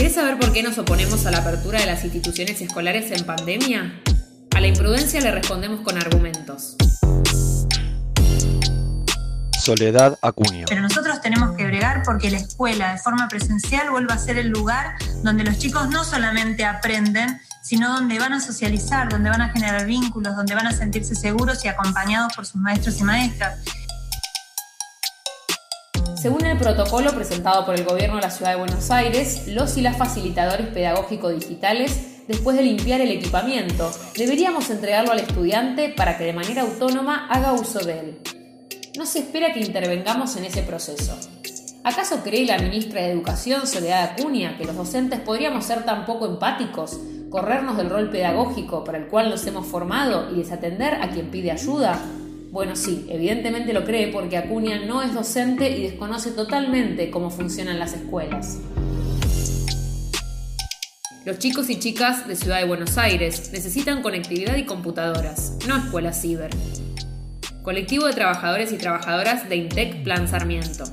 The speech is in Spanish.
¿Querés saber por qué nos oponemos a la apertura de las instituciones escolares en pandemia? A la imprudencia le respondemos con argumentos. Soledad Acuña. Pero nosotros tenemos que bregar porque la escuela de forma presencial vuelva a ser el lugar donde los chicos no solamente aprenden, sino donde van a socializar, donde van a generar vínculos, donde van a sentirse seguros y acompañados por sus maestros y maestras. Según el protocolo presentado por el Gobierno de la Ciudad de Buenos Aires, los y las facilitadores pedagógicos digitales, después de limpiar el equipamiento, deberíamos entregarlo al estudiante para que de manera autónoma haga uso de él. No se espera que intervengamos en ese proceso. ¿Acaso cree la ministra de Educación, Soledad Acuña, que los docentes podríamos ser tan poco empáticos, corrernos del rol pedagógico para el cual nos hemos formado y desatender a quien pide ayuda? Bueno, sí, evidentemente lo cree porque Acuña no es docente y desconoce totalmente cómo funcionan las escuelas. Los chicos y chicas de Ciudad de Buenos Aires necesitan conectividad y computadoras, no escuelas ciber. Colectivo de Trabajadores y Trabajadoras de INTEC Plan Sarmiento.